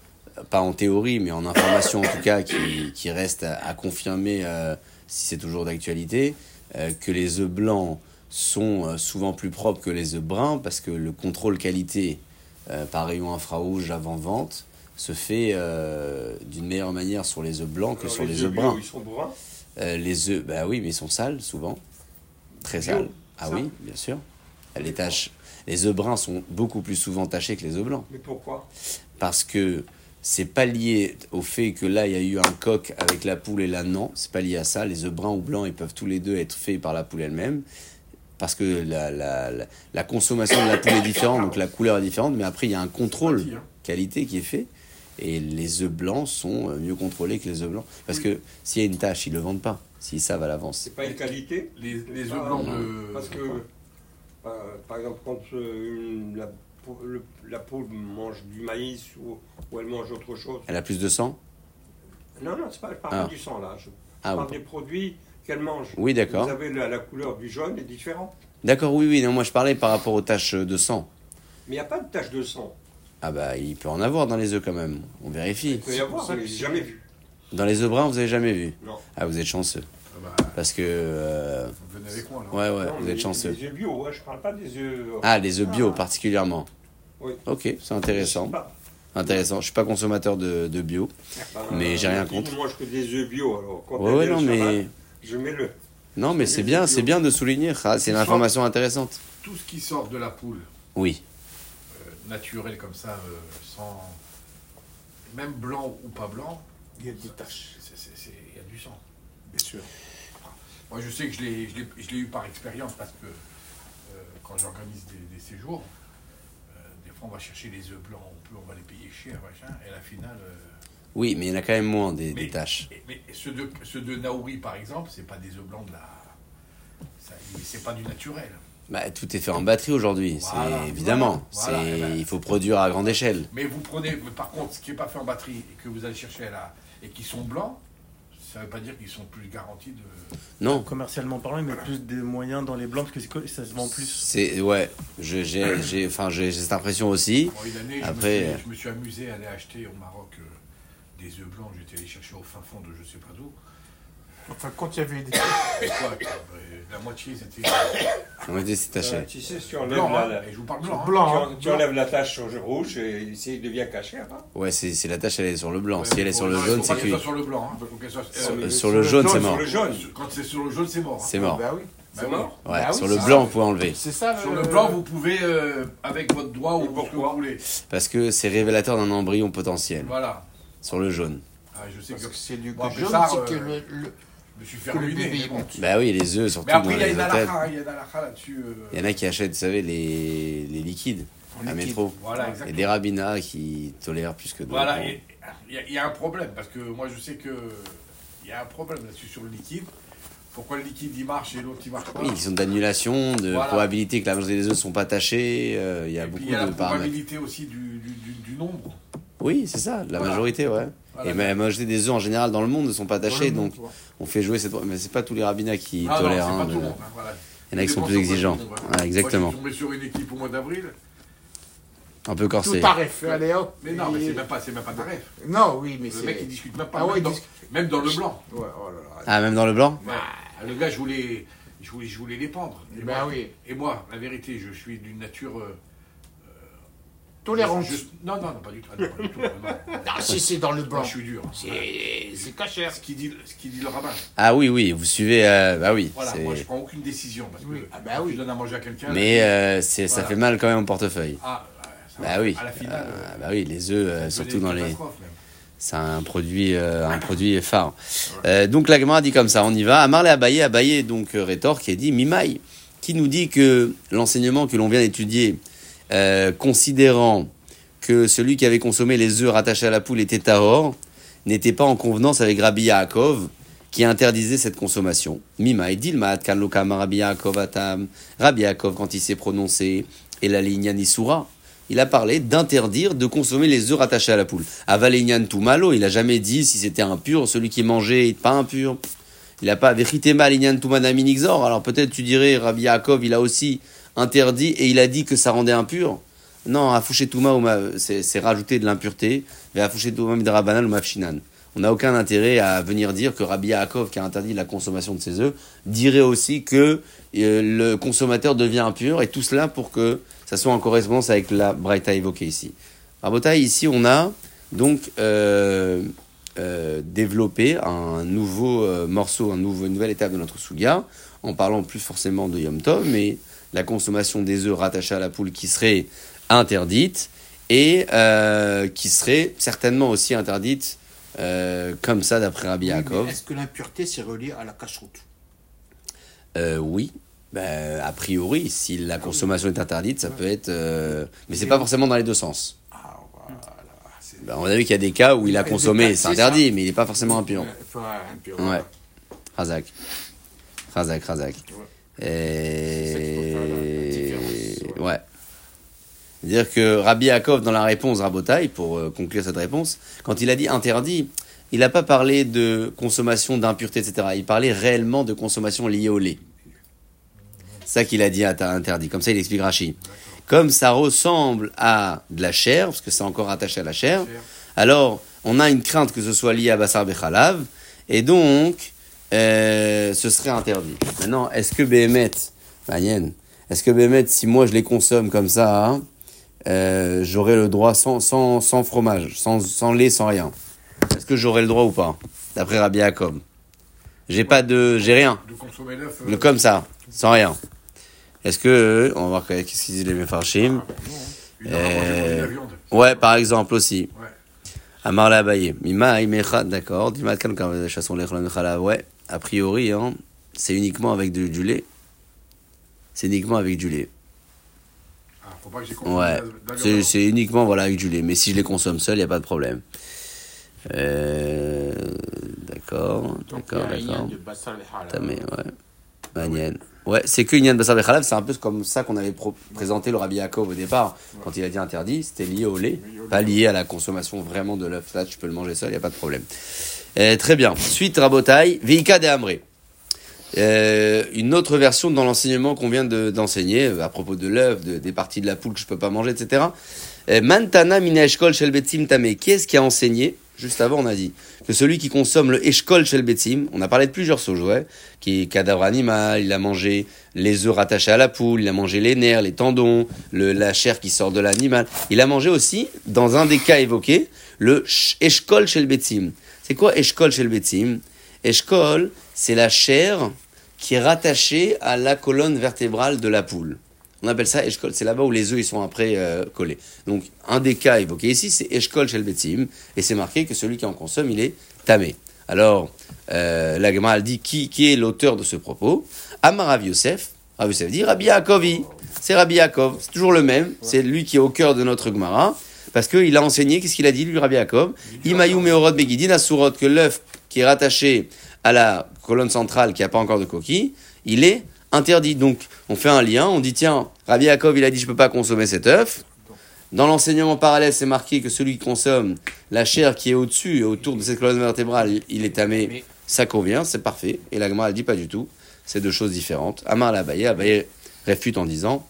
pas en théorie, mais en information en tout cas, qui, qui reste à, à confirmer euh, si c'est toujours d'actualité, euh, que les œufs blancs sont euh, souvent plus propres que les œufs bruns parce que le contrôle qualité euh, par rayon infrarouge avant vente se fait euh, d'une meilleure manière sur les œufs blancs que Alors, sur les, œufs bruns. Ils sont bruns? Euh, les œufs, bah oui, mais ils sont sales souvent. Très sales. Ah oui, bien sûr. Les taches. Les œufs bruns sont beaucoup plus souvent tachés que les œufs blancs. Mais pourquoi? Parce que c'est pas lié au fait que là il y a eu un coq avec la poule et là non. C'est pas lié à ça. Les œufs bruns ou blancs, ils peuvent tous les deux être faits par la poule elle-même. Parce que la, la, la, la consommation de la poule est différente, donc la couleur est différente, mais après il y a un contrôle hein. qualité qui est fait. Et les œufs blancs sont mieux contrôlés que les œufs blancs. Parce que s'il y a une tache, ils le vendent pas. S'ils savent à l'avance. C'est pas une qualité Les, les œufs Ah, blancs de. Parce que, euh, par exemple, quand euh, une- la, le- la poule mange du maïs ou, ou elle mange autre chose. Elle a plus de sang? Non, non, c'est pas, je parle Ah. pas du sang là. Je Ah parle oui. des produits qu'elle mange. Oui, d'accord. Vous avez la, la couleur du jaune est différente. D'accord, oui, oui. Non, moi je parlais par rapport aux taches de sang. Mais il n'y a pas de tache de sang. Ah bah, il peut en avoir dans les œufs quand même. On vérifie. Il peut y avoir, mais j'ai jamais vu. Dans les œufs bruns, vous avez jamais vu Non. Ah, vous êtes chanceux. Ah bah, Parce que. euh, venez avec moi, alors. Ouais, ouais, Non, vous êtes chanceux. Des œufs bio, ouais, je parle pas des œufs. Ah, les œufs bio Ah. particulièrement. Oui. Ok, c'est intéressant. Je. Intéressant. Je suis pas consommateur de, de bio. Ben, Mais j'ai rien je contre. ne mange que des œufs bio, alors quand Ouais, ouais, non, mais. Je mets le. Non, mais Les c'est bien, c'est bien de souligner. Ah, c'est une information intéressante. Tout ce qui sort de la poule, Oui. euh, naturel comme ça, euh, sans. Même blanc ou pas blanc, Il y a des taches, il y a du sang. bien sûr. Moi, je sais que je l'ai- eu par expérience parce que euh, quand j'organise des, des séjours, euh, des fois on va chercher les œufs blancs, on peut, on va les payer cher, machin, et à la finale. euh, Oui, mais il y en a quand même moins des, mais, des taches. et- mais ceux de, ceux de Naouri, par exemple, c'est pas des œufs blancs de la. C'est pas du naturel. Bah, tout est fait en batterie aujourd'hui. Voilà, c'est évidemment. voilà, voilà, c'est eh ben, il faut produire à grande échelle. Mais vous prenez, mais par contre, ce qui n'est pas fait en batterie et que vous allez chercher là, et qui sont blancs, ça ne veut pas dire qu'ils sont plus garantis de. Non. Commercialement parlant, ils mettent plus des moyens dans les blancs parce que ça se vend plus. C'est ouais. J'ai j'ai enfin j'ai j'ai cette impression aussi. Bon, une année, Après, je, me euh, suis, je me suis amusé à aller acheter au Maroc euh, des œufs blancs. J'étais allé chercher au fin fond de je sais pas d'où. Enfin, quand il y avait des. [COUGHS] Quoi, La moitié, c'était On va dire c'est taché. Euh, tu sais, si tu enlèves blanc. la, hein. la- Et je vous parle blanc. hein. Blanc, tu, hein. en- tu enlèves la tache rouge et il devient. Hein. Ouais, c'est c'est la tâche, elle est sur le blanc. Ouais, si elle est sur le jaune, c'est cuit. sur le blanc. Sur, euh, sur le jaune, c'est sur mort. le jaune. Quand c'est sur le jaune, c'est mort. hein. C'est mort. Bah oui. Bah C'est oui. mort. Ouais, Bah oui, sur le blanc, ça. vous pouvez enlever. C'est ça. Sur le- le blanc, vous pouvez, euh, avec votre doigt ou ce que vous pourquoi voulez. Parce que c'est révélateur d'un embryon potentiel. Voilà. Sur le jaune. Ah, je sais Parce que que c'est du Bon, après jaune, ça, c'est euh, que le, le- je me suis fait ruiner. bon. Bah oui, les œufs, surtout Mais après, dans il y a une halakha, il y a une là-dessus. euh, Il y en a qui achètent, vous savez, les, les liquides à métro. Voilà, Et exactement. des rabbinats qui tolèrent plus que d'autres. Voilà, et il y, a- il y a un problème, parce que moi je sais que il y a un problème là-dessus sur le liquide. Pourquoi le liquide il marche et l'autre il marche pas? Oui, ils sont d'annulation, de Voilà. probabilité que la majorité des œufs ne sont pas tachés. euh, il y a Et puis beaucoup il y a la de paramètres. probabilité aussi du, du, du- du nombre. Oui, c'est ça, la Voilà. majorité, ouais. Voilà. Et mais la majorité des œufs en général dans le monde ne sont pas le tachés, donc on fait jouer cette. Mais c'est pas tous les rabbinats qui Ah non, tolèrent. c'est hein, pas de- tout le monde. hein, voilà. Il y en a qui sont plus exigeants. ouais. Exactement. Moi, je suis tombé sur une équipe au mois d'avril. Un peu Tout corsé. tarif, allez hop. Mais non, mais c'est même pas, c'est même pas de rêve. Non, oui, mais Le c'est. mec il discute même pas. Ah même, ouais, dans, discute. même dans le blanc. Ouais, oh là là. Ah, même dans le blanc Ouais. Le gars, je voulais, je voulais, je voulais les pendre. Et Bah moi, oui. Et moi, la vérité, je suis d'une nature. euh, Tolérante. je- non, non, non, pas du tout. Ah, non, pas du tout, non, non. Ah, si c'est dans le Moi, blanc. je suis dur. C'est c'est cachère. Ce qui dit, ce qui dit le rabbin. Ah oui, oui, vous suivez. euh, bah oui. Voilà, moi, je prends aucune décision parce que Oui. Ah bah oui. je donne à manger à quelqu'un. Mais euh, c'est- ça fait mal quand même au portefeuille. Ah, Bah oui. À la finale. Euh, bah oui, les œufs, euh, surtout dans les. même. C'est un produit, euh, un produit phare. Euh, donc la Gemara dit comme ça, on y va. Amarle Abaye, Abaye donc rétorque et dit Mimaï, qui nous dit que l'enseignement que l'on vient d'étudier, euh, considérant que celui qui avait consommé les œufs rattachés à la poule était tahor, n'était pas en convenance avec Rabbi Yaakov, qui interdisait cette consommation. Mimaï, Dilmat, Kanlokama, Rabbi Yaakov Atam, Rabbi Yaakov, quand il s'est prononcé, et la ligne il a parlé d'interdire de consommer les œufs rattachés à la poule. Avalignan tout malo, il a jamais dit si c'était impur, celui qui mangeait pas impur. Il a pas veritema alignan tout manami nixor. Alors peut-être tu dirais Rabbi Yaakov, il a aussi interdit et il a dit que ça rendait impur. Non, afouché touma ou ma- c'est rajouter de l'impureté. Mais afouché touma midrabanan ou mafshinan. On n'a aucun intérêt à venir dire que Rabbi Yaakov, qui a interdit la consommation de ses œufs, dirait aussi que euh, le consommateur devient impur, et tout cela pour que ça soit en correspondance avec la Braïta évoquée ici. Rabotai, ici on a donc euh, euh, développé un nouveau morceau, un nouveau, une nouvelle étape de notre Suga, en parlant plus forcément de Yom Tov, mais la consommation des œufs rattachés à la poule qui serait interdite, et euh, qui serait certainement aussi interdite euh, comme ça d'après Rabbi Oui, Yaakov. Est-ce que l'impureté, c'est relié à la cache-route Euh, oui. Ben, a priori, si la consommation est interdite, ça peut être. Mais c'est pas forcément dans les deux sens. Ah, Ben, on a vu qu'il y a des cas où il a consommé, c'est interdit, mais il n'est pas forcément impur. Ouais. Razak. Razak, Razak. Et... Ouais. C'est-à-dire que Rabbi Yaakov, dans la réponse Rabotai, pour euh, conclure cette réponse, quand il a dit interdit, il n'a pas parlé de consommation d'impureté, etc. Il parlait réellement de consommation liée au lait. C'est ça qu'il a dit interdit. Comme ça, il explique Rashi. Comme ça ressemble à de la chair, parce que c'est encore attaché à la chair, Chair. alors on a une crainte que ce soit lié à Bassar Bechalav, et donc euh, ce serait interdit. Maintenant, est-ce que Béhémet, Maïen, est-ce que Béhémet, si moi je les consomme comme ça, hein, euh, j'aurai le droit sans, sans, sans fromage, sans, sans lait, sans rien? Est-ce que j'aurai le droit ou pas D'après Rabbi Yaakov? J'ai pas de. J'ai rien. L'œuf. Le euh, comme ça, sans rien. Est-ce que. euh, On va voir qu'est-ce qu'ils disent les manger de la viande. Ouais, par exemple aussi. Amar la Abaye. Mima Imecha, d'accord. Dimat kan quand chasson l'echlan chala. Ouais, a priori, hein, c'est uniquement avec du, du lait. C'est uniquement avec du lait. Ah, faut pas que Ouais, c'est uniquement voilà, avec du lait. Mais si je les consomme seul, il n'y a pas de problème. Euh, d'accord, d'accord, d'accord. Tamé, ouais. Magnen. Ouais, c'est que Inyan Bassar Bechalab, c'est un peu comme ça qu'on avait présenté le Rabbi Yaakov au départ. Quand il a dit interdit, c'était lié au lait, pas lié à la consommation vraiment de l'œuf. Là, tu peux le manger seul, il n'y a pas de problème. Euh, très bien. Suite Rabotai, Veika de Amré. Euh, une autre version dans l'enseignement qu'on vient de- d'enseigner euh, à propos de l'œuf, de- des parties de la poule que je peux pas manger, etc. Euh, Mantana mina eshkol shel betzim tameh. Qui est-ce qui a enseigné Juste avant, on a dit que celui qui consomme le Eshkol Shel Betzim, on a parlé de plusieurs sauges, ouais, qui est cadavre animal, il a mangé les œufs rattachés à la poule, il a mangé les nerfs, les tendons, la chair qui sort de l'animal. Il a mangé aussi, dans un des cas évoqués, le sh- Eshkol Shel Betzim. C'est quoi Eshkol Shel Betzim Eshkol, c'est la chair qui est rattachée à la colonne vertébrale de la poule. On appelle ça Eshkol, c'est là-bas où les œufs sont après euh, collés. Donc un des cas évoqués ici, c'est Eshkol Shel Betzim, et c'est marqué que celui qui en consomme, il est tamé. Alors, euh, la Gemara dit qui, qui est l'auteur de ce propos? Amar Rav Yosef, Rav Yosef dit Rabbi Yaakovi, c'est Rabbi Yaakov, c'est toujours le même, c'est lui qui est au cœur de notre Gemara, parce qu'il a enseigné, qu'est-ce qu'il a dit lui Rabbi Yaakov Imayou Meorot Begidin Asurot, que l'œuf qui est rattaché à la colonne centrale qui n'a pas encore de coquille, il est interdit. Donc, on fait un lien, on dit tiens, Rabbi Yaakov, il a dit je peux pas consommer cet œuf. Dans l'enseignement parallèle, c'est marqué que celui qui consomme la chair qui est au-dessus et autour de cette colonne vertébrale, il- est tamé. Ça convient, c'est parfait. Et la Gemara, elle dit pas du tout. C'est deux choses différentes. Amar l'Abaye, Abaye réfute en disant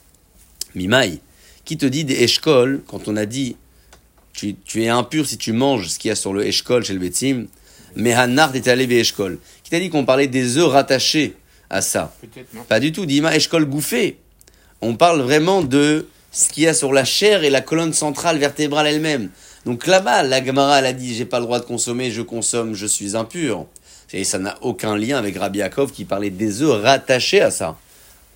Mimaï, qui te dit des eshkol, quand on a dit tu, tu es impur si tu manges ce qu'il y a sur le eshkol chez le Betim, mais Hanard est allé eshkol. Qui t'a dit qu'on parlait des œufs rattachés à ça non Pas du tout, Dima eshkol gouffé. On parle vraiment de ce qu'il y a sur la chair et la colonne centrale vertébrale elle-même. Donc là-bas, la Gemara, elle a dit j'ai pas le droit de consommer, je consomme, je suis impur. Et ça n'a aucun lien avec Rabbi Yaakov qui parlait des œufs rattachés à ça.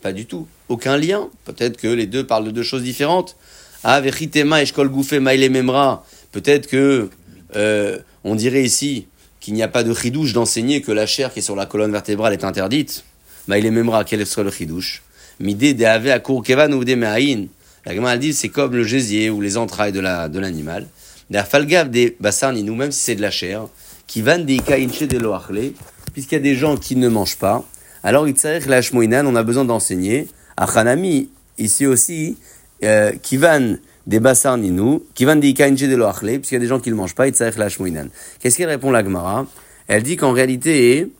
Pas du tout. Aucun lien. Peut-être que les deux parlent de deux choses différentes. Ah, Vechitema, Eshkol Memra. Peut-être que euh, on dirait ici qu'il n'y a pas de chidouche d'enseigner que la chair qui est sur la colonne vertébrale est interdite. Maïle Memra, quel serait le chidouche? Midé de Ave à Kevan ou des Mehaïn? La Gemara dit c'est comme le gésier ou les entrailles de la de l'animal. La falgav des bassarni, nous même si c'est de la chair, qui van des kainche de loachle, puisqu'il y a des gens qui ne mangent pas. Alors itzarech la shmoinan, on a besoin d'enseigner. À Hanami, ici aussi, euh, qui van des bassarni nous, qui van des kainche de loachle, puisqu'il y a des gens qui ne mangent pas, itzarech la shmoinan. Qu'est-ce qu'elle répond la Gemara? Elle dit qu'en réalité,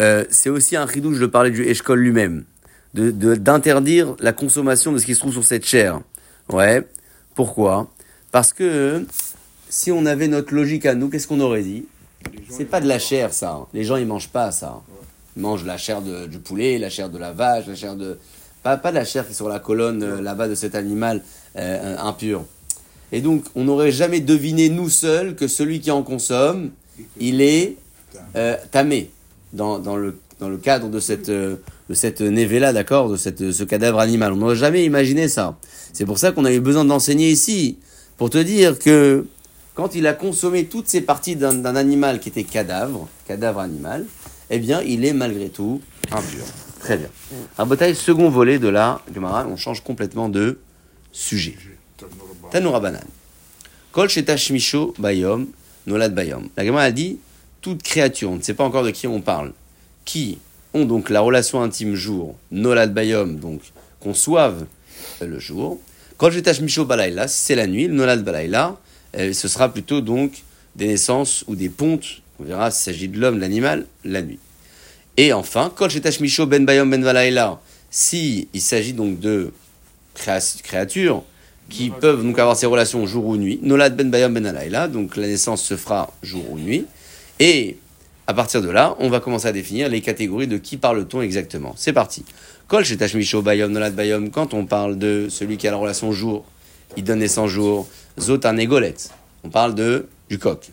euh, c'est aussi un chidouche de parler du Eshkol lui-même de de- d'interdire la consommation de ce qui se trouve sur cette chair. Ouais. Pourquoi? Parce que si on avait notre logique à nous, qu'est-ce qu'on aurait dit? C'est pas de la chair, ça. Les gens, ils mangent pas ça. Ils mangent la chair de- du poulet, la chair de la vache, la chair de... Pas, pas de la chair qui est sur la colonne euh, là-bas de cet animal euh, impur. Et donc, on n'aurait jamais deviné, nous seuls, que celui qui en consomme, il est euh, tamé dans, dans, le, dans le cadre de cette, euh, de cette névé-là, d'accord, de cette, ce cadavre animal. On n'aurait jamais imaginé ça. C'est pour ça qu'on avait besoin d'enseigner ici, pour te dire que quand il a consommé toutes ces parties d'un animal qui était cadavre, cadavre animal, eh bien, il est malgré tout impur. Très bien. Un bataille second volet de la Gemara, on change complètement de sujet. Tanoura Banan. Kol Shetashmisho Bayom, Nolad Bayom. La Gemara a dit toute créature, on ne sait pas encore de qui on parle, qui ont donc la relation intime jour, Nolad Bayom, donc conçoivent le jour. Kol Shetashmisho Balayla, si c'est la nuit, Nolad Balayla, euh, ce sera plutôt donc des naissances ou des pontes. On verra s'il s'agit de l'homme, de l'animal, la nuit. Et enfin, Kol Ben Bayom Ben Balayla, si il s'agit donc de créa- créatures qui peuvent donc avoir ces relations jour ou nuit. Nolad ben bayam ben alayla, donc la naissance se fera jour ou nuit. Et à partir de là, on va commencer à définir les catégories de qui parle-t-on exactement. C'est parti. Kol shetashmisho bayom nolad bayom, quand on parle de celui qui a la relation jour, il donne naissance jour, zot un égolet. On parle de du coq.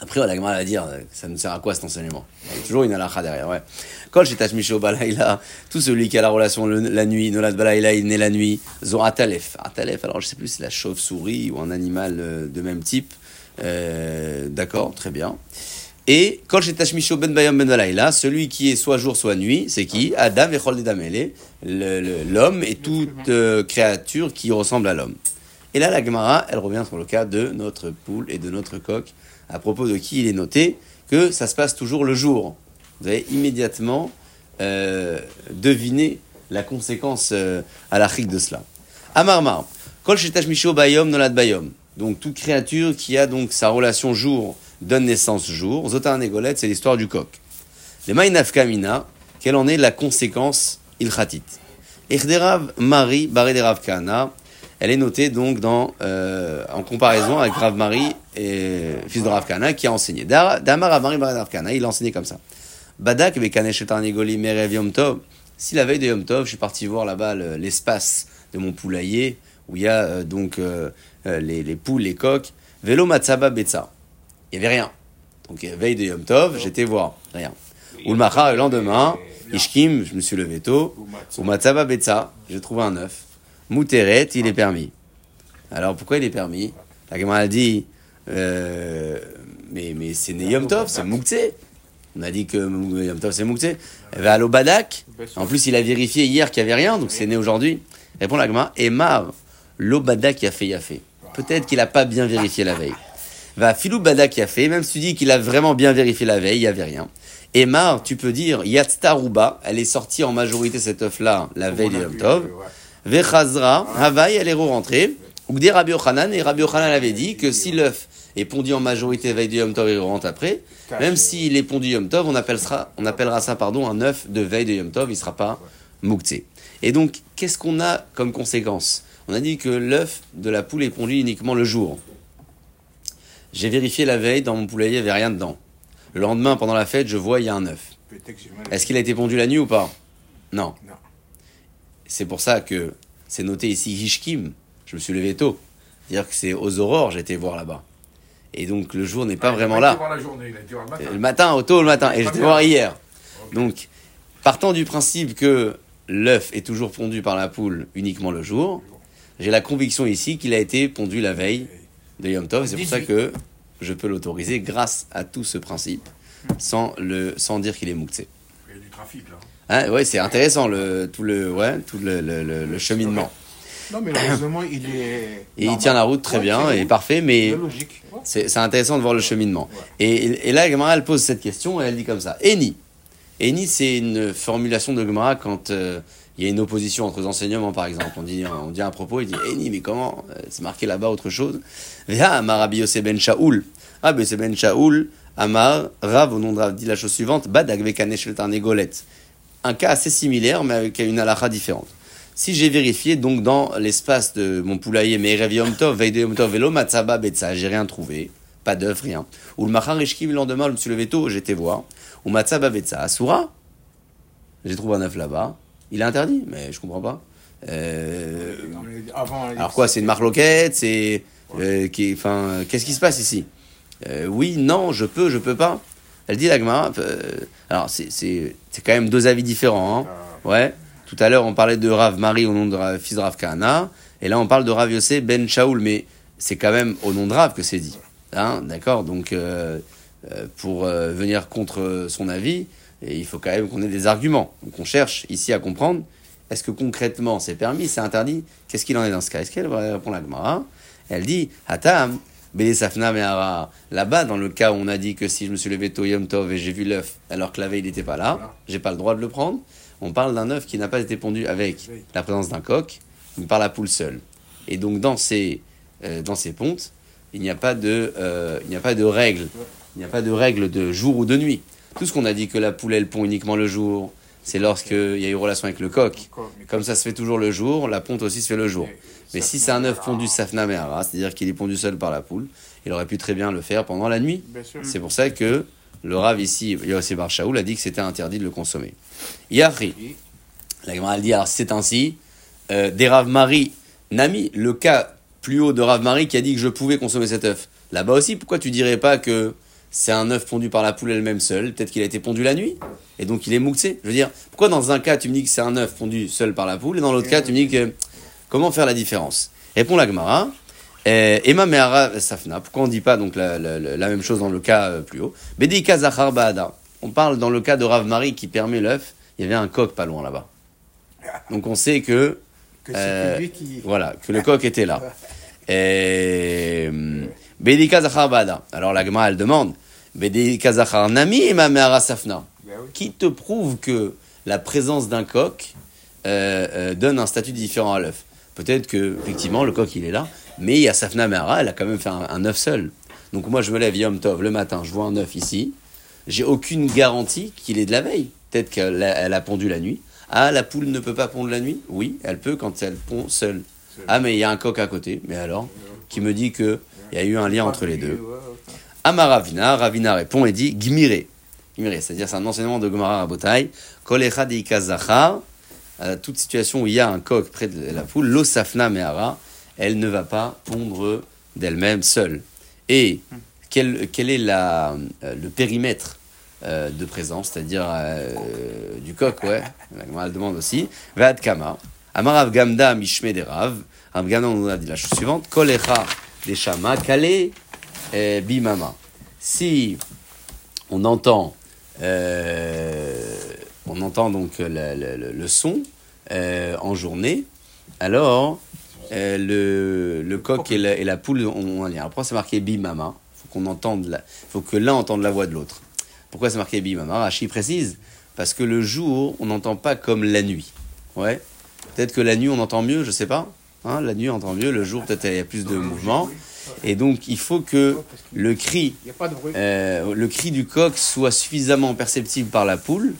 Après, la Gemara va dire, ça nous sert à quoi cet enseignement Il y a toujours une halakha derrière, ouais. Kol shetashmisho balayla, tout celui qui a la relation le- la nuit, nolad balayla, il naît la nuit, zo atalef. Alors je sais plus si c'est la chauve-souris ou un animal euh, de même type. Euh, D'accord, très bien. Et Kol shetashmisho ben bayam ben balayla, celui qui est soit jour, soit nuit, c'est qui? Adam et Chol Dedamele, le- le- l'homme et toute euh, créature qui ressemble à l'homme. Et là, la Gemara, elle revient sur le cas de notre poule et de notre coq, à propos de qui il est noté que ça se passe toujours le jour. Vous avez immédiatement euh, deviné la conséquence euh, à de cela. Amarmar, Kol Misho Bayom Nolad Bayom. Donc toute créature qui a donc sa relation jour donne naissance jour. Zotan Negolet, c'est l'histoire du coq. Les Maïnaf Kamina, quelle en est la conséquence ilchatit Echderav Mari Baré de Rav Kahana, elle est notée donc dans, euh, en comparaison avec Rav Mari et, fils de Rav Kana, qui a enseigné. Damar Amari Bar Rav Kana, il a enseigné comme ça. Badak Merev Yom Tov. Si la veille de Yom Tov, je suis parti voir là-bas le- l'espace de mon poulailler, où il y a euh, donc euh, euh, les, les poules, les coques, Velo Matsaba Betsa. Il n'y avait rien. Donc veille de Yom Tov, j'étais voir, rien. Ulmacha, le lendemain, Ishkim, je me suis levé tôt. Matsaba Betsa, j'ai trouvé un œuf. Mouteret, il est permis. Alors pourquoi il est permis? La Gemara a dit, euh, mais, mais c'est né Yom Tov, c'est Mouktsé. On a dit que Yom Tov c'est Mouktsé. Va à l'Obadak. En plus, il a vérifié hier qu'il n'y avait rien, donc c'est né aujourd'hui. Répond la Gemara, et Mar, l'Obadak a fait, il a fait. Peut-être qu'il n'a pas bien vérifié la veille. Va Filou Badak a fait, même si tu dis qu'il a vraiment bien vérifié la veille, il n'y avait rien. Et Mar, tu peux dire, Yatstaruba, elle est sortie en majorité cette œuf-là la veille de Yom Tov. Vechazra, Havaï, elle est rentrée. Ou des Rabbi Ochanan, et Rabbi Ochanan avait dit que si l'œuf est pondu en majorité veille de Yom Tov et rentre après, même s'il est pondu Yom Tov, on appellera, on appellera ça pardon, un œuf de veille de Yom Tov, il ne sera pas mouktsé. Et donc, qu'est-ce qu'on a comme conséquence? On a dit que l'œuf de la poule est pondu uniquement le jour. J'ai vérifié la veille, dans mon poulailler, il n'y avait rien dedans. Le lendemain, pendant la fête, je vois, il y a un œuf. Est-ce qu'il a été pondu la nuit ou pas? Non. Non. C'est pour ça que c'est noté ici Hishkim. Je me suis levé tôt. C'est-à-dire que c'est aux aurores, été voir là-bas. Et donc le jour n'est pas Il a vraiment été là. voir la journée, il a été voir le matin. Le matin, au tôt le matin. Et j'étais voir hier. Donc, partant du principe que l'œuf est toujours pondu par la poule uniquement le jour, j'ai la conviction ici qu'il a été pondu la veille de Yom Tov. C'est pour ça 18. que je peux l'autoriser grâce à tout ce principe, sans, le, sans dire qu'il est mouktsé. Il y a du trafic là. Hein, ouais, c'est intéressant le, tout le, ouais, tout le- le- le cheminement. Non, mais le raisonnement, il est. Et il tient la route très Ouais, bien et parfait, mais C'est intéressant de voir le cheminement. Et, et là, Gemara, elle pose cette question et elle dit comme ça. Eni. Eni, c'est une formulation de Gemara quand euh, il y a une opposition entre les enseignements, par exemple. On dit, on dit un propos, il dit Eni, mais comment Euh, C'est marqué là-bas autre chose? Veha Amar ben Shaoul. Ah, ben c'est ben Shaoul. Amar, Rav, au nom de Rav, dit la chose suivante Badag vekanesh tarnegolet. Un cas assez similaire, mais avec une halakha différente. Si j'ai vérifié donc dans l'espace de mon poulailler, mais Erev Yom Tov, veille de Yom Tov, velo matzaba betza, j'ai rien trouvé, pas d'œuf, rien. Ou le machar le lendemain, je me suis levé tôt, j'étais voir. Ou matzaba betza, asura, j'ai trouvé un œuf là-bas, il est interdit, mais je comprends pas. Euh, alors quoi, c'est une marloquette, c'est, euh, qui, enfin, qu'est-ce qui se passe ici? Euh, Oui, non, je peux, je peux pas. Elle dit l'agma. alors c'est, c'est, c'est quand même deux avis différents. Hein. Ouais. Tout à l'heure, on parlait de Rav Marie au nom de Rav, fils de Rav Kahana. Et là, on parle de Rav Yossé Ben Shaoul. Mais c'est quand même au nom de Rav que c'est dit. Hein, d'accord? Donc, euh, euh, pour euh, venir contre son avis, et il faut quand même qu'on ait des arguments. Donc, on cherche ici à comprendre est-ce que concrètement c'est permis, c'est interdit? Qu'est-ce qu'il en est dans ce cas? Est-ce qu'elle va répondre à la Gemara? Elle dit Hatam, Safna Me'ara. Là-bas, dans le cas où on a dit que si je me suis levé tôt Yom Tov et j'ai vu l'œuf alors que la veille il n'était pas là, j'ai pas le droit de le prendre. On parle d'un œuf qui n'a pas été pondu avec la présence d'un coq, mais par la poule seule. Et donc dans ces, euh, dans ces pontes, il n'y a pas de, euh, il n'y a pas de règle. Il n'y a pas de règle de jour ou de nuit. Tout ce qu'on a dit que la poule elle pond uniquement le jour, c'est lorsqu'il y a eu relation avec le coq. Comme ça se fait toujours le jour, la ponte aussi se fait le jour. Mais si c'est un œuf pondu safna c'est-à-dire qu'il est pondu seul par la poule, il aurait pu très bien le faire pendant la nuit. C'est pour ça que le Rav ici, Yossi Bar Shaoul, a dit que c'était interdit de le consommer. Yahri, la Gemara dit, alors c'est ainsi, euh, des Rav Marie, Nami, le cas plus haut de Rav Marie qui a dit que je pouvais consommer cet œuf. Là-bas aussi, pourquoi tu dirais pas que c'est un œuf pondu par la poule elle-même seule? Peut-être qu'il a été pondu la nuit, et donc il est mouxé. Je veux dire, pourquoi dans un cas tu me dis que c'est un œuf pondu seul par la poule, et dans l'autre cas tu me dis que... Comment faire la différence? Répond la Gemara. Euh, Emma Mehara Safna. Pourquoi on ne dit pas donc la, la- la- la même chose dans le cas euh, plus haut? Bedika Zachar Baada. On parle dans le cas de Rav Marie qui permet l'œuf. Il y avait un coq pas loin là-bas. Donc on sait que Euh, lui qui. voilà que le coq était là. [LAUGHS] Et Bedika Zachar Baada. Alors la Gemara elle demande Bedika Zachar Nami Emma Mehara Safna. Ben. Qui te prouve que la présence d'un coq euh, donne un statut différent à l'œuf? Peut-être que effectivement le coq il est là, mais il y a Safna Mehara, elle a quand même fait un, un œuf seul. Donc moi je me lève Yom Tov le matin, je vois un œuf ici, j'ai aucune garantie qu'il est de la veille. Peut-être qu'elle a, elle a pondu la nuit. Ah, la poule ne peut pas pondre la nuit? Oui, elle peut quand elle pond seule. Ah, mais il y a un coq à côté. Mais alors? Qui me dit que il y a eu un lien entre les deux. Amar Ravina, Ravina répond et dit Gmiré. Gmiré, c'est-à-dire c'est un enseignement de Gomara Rabotai. Kol echad ika zachar, à toute situation où il y a un coq près de la poule, l'osafna mehara, elle ne va pas pondre d'elle-même seule. Et quel, quel est la, euh, le périmètre euh, de présence, c'est-à-dire euh, du coq, ouais, la demande aussi, Vad kama, Amarav gamda mishme de rav, nous a dit la chose suivante, Kol echa des shama, kale eh, bimama. Si on entend, on entend donc le, le- son en journée, alors euh, le, le coq et la, et la poule ont un lien. Après, c'est marqué bimama. Il faut qu'on entende, la- faut que l'un entende la voix de l'autre. Pourquoi c'est marqué bimama? Rachi précise parce que le jour, on n'entend pas comme la nuit. Ouais. Peut-être que la nuit, on entend mieux, je sais pas. Hein, la nuit, on entend mieux. Le jour, peut-être, il y a plus de mouvement. Et donc, il faut que le cri euh, le cri du coq soit suffisamment perceptible par la poule.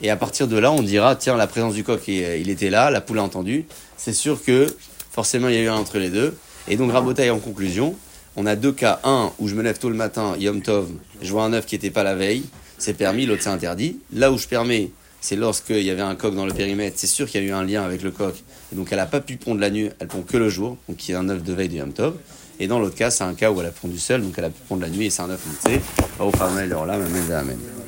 Et à partir de là, on dira, tiens, la présence du coq, il était là, la poule a entendu. C'est sûr que forcément, il y a eu un entre les deux. Et donc, Rabotaille, en conclusion, on a deux cas. Un, où je me lève tôt le matin, Yom Tov, je vois un œuf qui n'était pas la veille, c'est permis, l'autre c'est interdit. Là où je permets, c'est lorsqu'il y avait un coq dans le périmètre, c'est sûr qu'il y a eu un lien avec le coq. Et donc, elle n'a pas pu pondre la nuit, elle pond que le jour, donc il y a un œuf de veille de Yom Tov. Et dans l'autre cas, c'est un cas où elle a pondu seule, donc elle a pu pondre la nuit et c'est un œuf mixé. Amen.